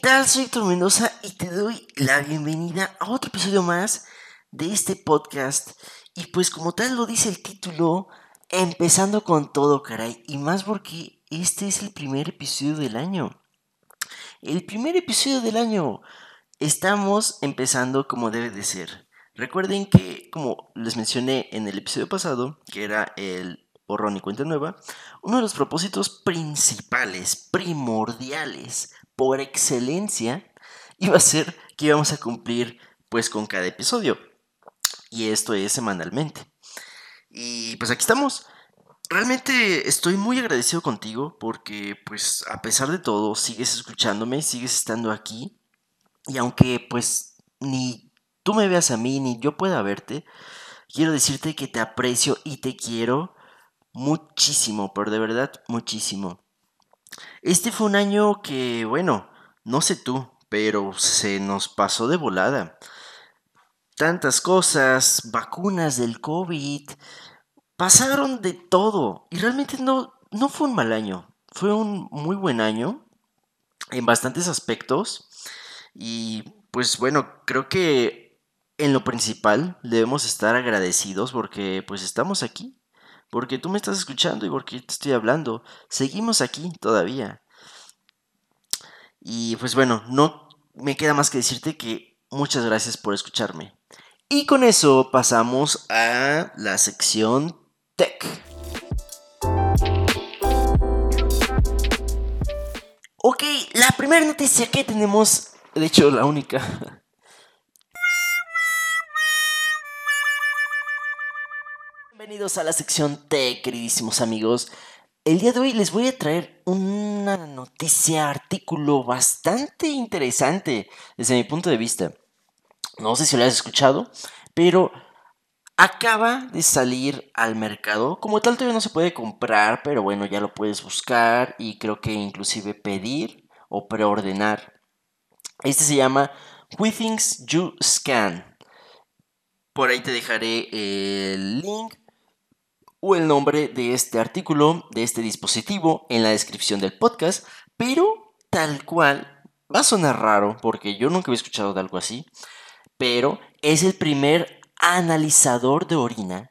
tal? Soy Héctor Mendoza y te doy la bienvenida a otro episodio más de este podcast. Y pues como tal lo dice el título, empezando con todo, caray. Y más porque este es el primer episodio del año. El primer episodio del año. Estamos empezando como debe de ser. Recuerden que, como les mencioné en el episodio pasado, que era el borrón y cuenta nueva, uno de los propósitos principales, primordiales, por excelencia, iba a ser que íbamos a cumplir pues con cada episodio. Y esto es semanalmente. Y pues aquí estamos. Realmente estoy muy agradecido contigo porque pues a pesar de todo sigues escuchándome, sigues estando aquí. Y aunque pues ni tú me veas a mí ni yo pueda verte, quiero decirte que te aprecio y te quiero muchísimo, pero de verdad muchísimo. Este fue un año que, bueno, no sé tú, pero se nos pasó de volada. Tantas cosas, vacunas del COVID, pasaron de todo. Y realmente no, no fue un mal año, fue un muy buen año en bastantes aspectos. Y pues bueno, creo que en lo principal debemos estar agradecidos porque pues estamos aquí, porque tú me estás escuchando y porque te estoy hablando. Seguimos aquí todavía. Y pues bueno, no me queda más que decirte que muchas gracias por escucharme. Y con eso pasamos a la sección Tech. Ok, la primera noticia que tenemos, de hecho la única, Bienvenidos a la sección T, queridísimos amigos. El día de hoy les voy a traer una noticia, artículo bastante interesante desde mi punto de vista. No sé si lo has escuchado, pero acaba de salir al mercado. Como tal todavía no se puede comprar, pero bueno, ya lo puedes buscar y creo que inclusive pedir o preordenar. Este se llama We Things You Scan. Por ahí te dejaré el link o el nombre de este artículo, de este dispositivo, en la descripción del podcast, pero tal cual, va a sonar raro porque yo nunca había escuchado de algo así, pero es el primer analizador de orina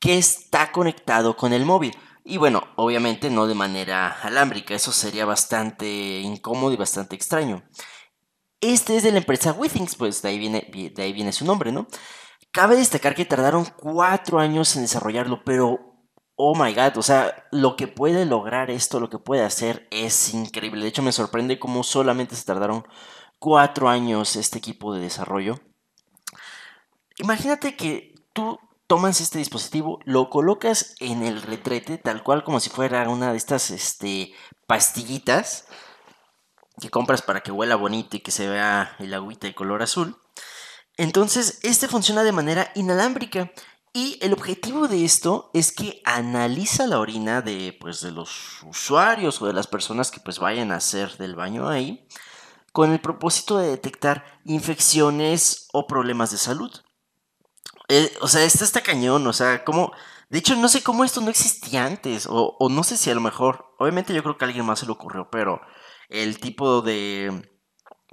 que está conectado con el móvil. Y bueno, obviamente no de manera alámbrica, eso sería bastante incómodo y bastante extraño. Este es de la empresa Withings, pues de ahí viene, de ahí viene su nombre, ¿no? Cabe destacar que tardaron cuatro años en desarrollarlo, pero oh my god, o sea, lo que puede lograr esto, lo que puede hacer es increíble. De hecho, me sorprende cómo solamente se tardaron cuatro años este equipo de desarrollo. Imagínate que tú tomas este dispositivo, lo colocas en el retrete, tal cual como si fuera una de estas este, pastillitas que compras para que huela bonito y que se vea el agüita de color azul. Entonces, este funciona de manera inalámbrica y el objetivo de esto es que analiza la orina de, pues, de los usuarios o de las personas que pues vayan a hacer del baño ahí con el propósito de detectar infecciones o problemas de salud. Eh, o sea, esto está cañón, o sea, como... De hecho, no sé cómo esto no existía antes, o, o no sé si a lo mejor, obviamente yo creo que a alguien más se le ocurrió, pero el tipo de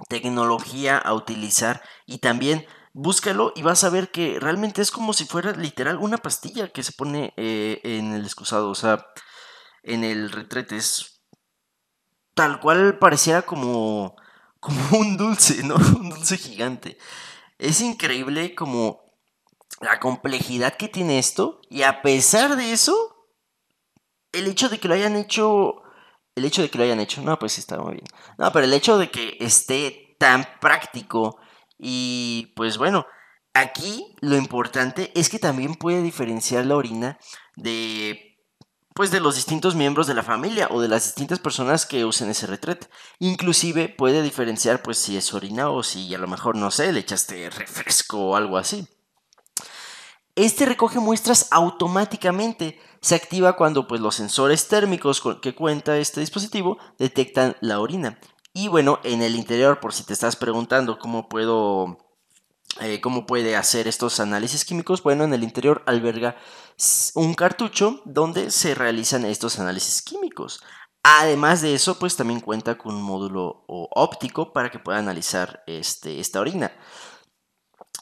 tecnología a utilizar y también búscalo y vas a ver que realmente es como si fuera literal una pastilla que se pone eh, en el excusado, o sea, en el retrete. Es tal cual pareciera como, como un dulce, ¿no? Un dulce gigante. Es increíble como la complejidad que tiene esto y a pesar de eso, el hecho de que lo hayan hecho el hecho de que lo hayan hecho, no, pues sí está muy bien. No, pero el hecho de que esté tan práctico y pues bueno, aquí lo importante es que también puede diferenciar la orina de pues de los distintos miembros de la familia o de las distintas personas que usen ese retrete. Inclusive puede diferenciar pues si es orina o si a lo mejor no sé, le echaste refresco o algo así. Este recoge muestras automáticamente. Se activa cuando pues, los sensores térmicos que cuenta este dispositivo detectan la orina. Y bueno, en el interior, por si te estás preguntando cómo puedo eh, cómo puede hacer estos análisis químicos. Bueno, en el interior alberga un cartucho donde se realizan estos análisis químicos. Además de eso, pues también cuenta con un módulo óptico para que pueda analizar este, esta orina.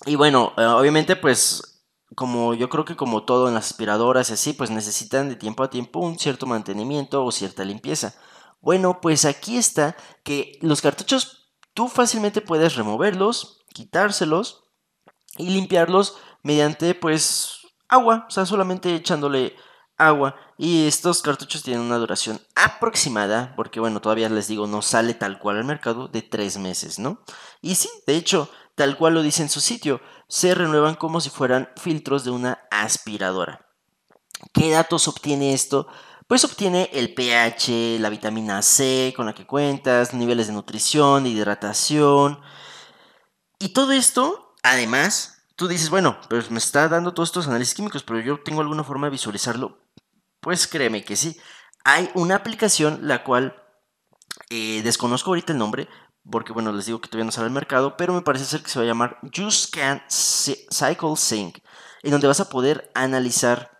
Y bueno, eh, obviamente pues como yo creo que como todo en las aspiradoras y así, pues necesitan de tiempo a tiempo un cierto mantenimiento o cierta limpieza. Bueno, pues aquí está que los cartuchos tú fácilmente puedes removerlos, quitárselos y limpiarlos mediante pues agua, o sea, solamente echándole agua. Y estos cartuchos tienen una duración aproximada, porque bueno, todavía les digo, no sale tal cual al mercado, de tres meses, ¿no? Y sí, de hecho, tal cual lo dice en su sitio, se renuevan como si fueran filtros de una aspiradora. ¿Qué datos obtiene esto? Pues obtiene el pH, la vitamina C con la que cuentas, niveles de nutrición, de hidratación. Y todo esto, además, tú dices, bueno, pues me está dando todos estos análisis químicos, pero yo tengo alguna forma de visualizarlo. Pues créeme que sí. Hay una aplicación la cual eh, desconozco ahorita el nombre, porque bueno, les digo que todavía no sale al mercado, pero me parece ser que se va a llamar Can Cycle Sync, en donde vas a poder analizar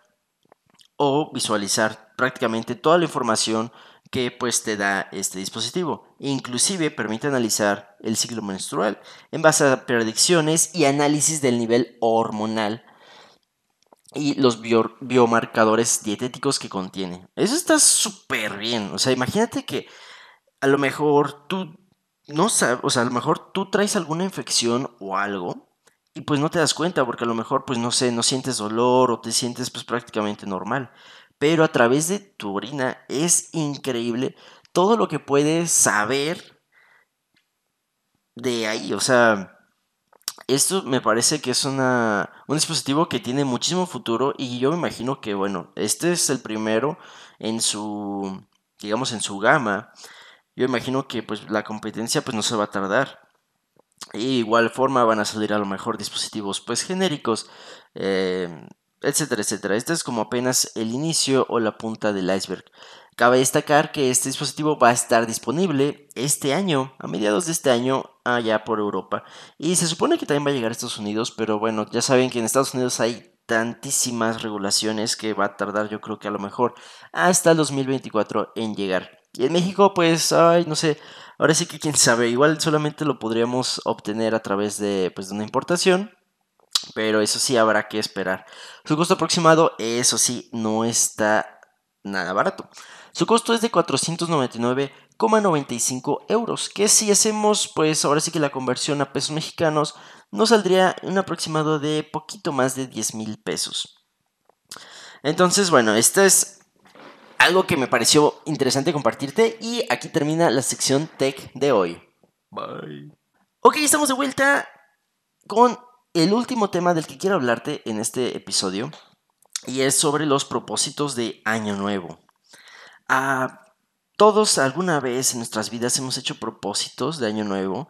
o visualizar prácticamente toda la información que pues te da este dispositivo. Inclusive permite analizar el ciclo menstrual en base a predicciones y análisis del nivel hormonal y los biomarcadores dietéticos que contiene. Eso está súper bien. O sea, imagínate que a lo mejor tú no sabes, o sea, a lo mejor tú traes alguna infección o algo y pues no te das cuenta porque a lo mejor pues no sé, no sientes dolor o te sientes pues prácticamente normal. Pero a través de tu orina es increíble todo lo que puedes saber de ahí. O sea, esto me parece que es una, un dispositivo que tiene muchísimo futuro y yo me imagino que, bueno, este es el primero en su, digamos, en su gama. Yo imagino que pues la competencia pues no se va a tardar. Y igual forma van a salir a lo mejor dispositivos pues genéricos, eh, etcétera, etcétera. Este es como apenas el inicio o la punta del iceberg. Cabe destacar que este dispositivo va a estar disponible este año, a mediados de este año, allá por Europa. Y se supone que también va a llegar a Estados Unidos, pero bueno, ya saben que en Estados Unidos hay tantísimas regulaciones que va a tardar yo creo que a lo mejor hasta el 2024 en llegar. Y en México pues, ay, no sé, ahora sí que quién sabe, igual solamente lo podríamos obtener a través de, pues, de una importación. Pero eso sí habrá que esperar. Su costo aproximado, eso sí, no está nada barato. Su costo es de 499,95 euros, que si hacemos pues ahora sí que la conversión a pesos mexicanos nos saldría un aproximado de poquito más de 10 mil pesos. Entonces, bueno, esto es algo que me pareció interesante compartirte y aquí termina la sección tech de hoy. Bye. Ok, estamos de vuelta con el último tema del que quiero hablarte en este episodio y es sobre los propósitos de Año Nuevo. A todos alguna vez en nuestras vidas hemos hecho propósitos de año nuevo.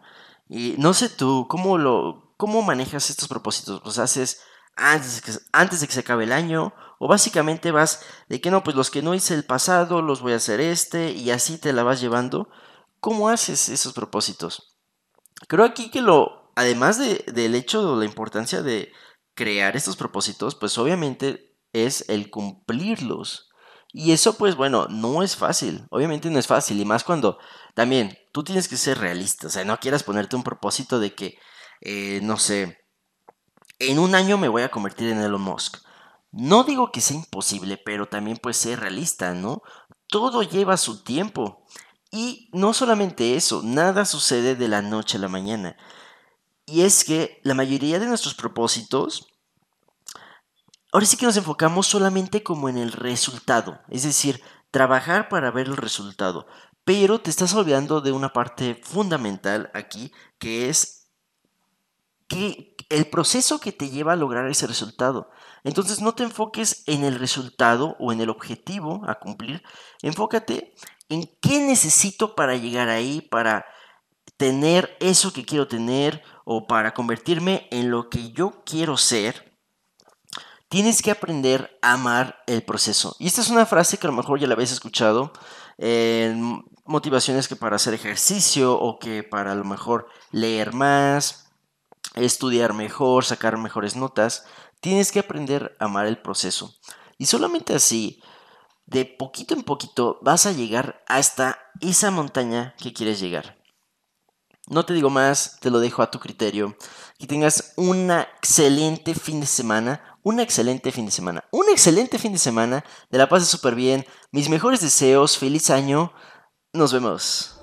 Y no sé tú, ¿cómo, lo, cómo manejas estos propósitos? ¿Los haces antes que, antes de que se acabe el año? ¿O básicamente vas de que no, pues los que no hice el pasado, los voy a hacer este y así te la vas llevando? ¿Cómo haces esos propósitos? Creo aquí que lo, además de, del hecho de la importancia de crear estos propósitos, pues obviamente es el cumplirlos. Y eso pues bueno, no es fácil, obviamente no es fácil, y más cuando también tú tienes que ser realista, o sea, no quieras ponerte un propósito de que, eh, no sé, en un año me voy a convertir en Elon Musk. No digo que sea imposible, pero también puede ser realista, ¿no? Todo lleva su tiempo. Y no solamente eso, nada sucede de la noche a la mañana. Y es que la mayoría de nuestros propósitos ahora sí que nos enfocamos solamente como en el resultado, es decir, trabajar para ver el resultado, pero te estás olvidando de una parte fundamental aquí, que es que el proceso que te lleva a lograr ese resultado. Entonces no te enfoques en el resultado o en el objetivo a cumplir, enfócate en qué necesito para llegar ahí, para tener eso que quiero tener o para convertirme en lo que yo quiero ser tienes que aprender a amar el proceso. Y esta es una frase que a lo mejor ya la habéis escuchado en motivaciones que para hacer ejercicio o que para a lo mejor leer más, estudiar mejor, sacar mejores notas. Tienes que aprender a amar el proceso. Y solamente así de poquito en poquito vas a llegar hasta esa montaña que quieres llegar. No te digo más, te lo dejo a tu criterio. Que tengas un excelente fin de semana, un excelente fin de semana, un excelente fin de semana, de la pases súper bien, mis mejores deseos, feliz año, nos vemos.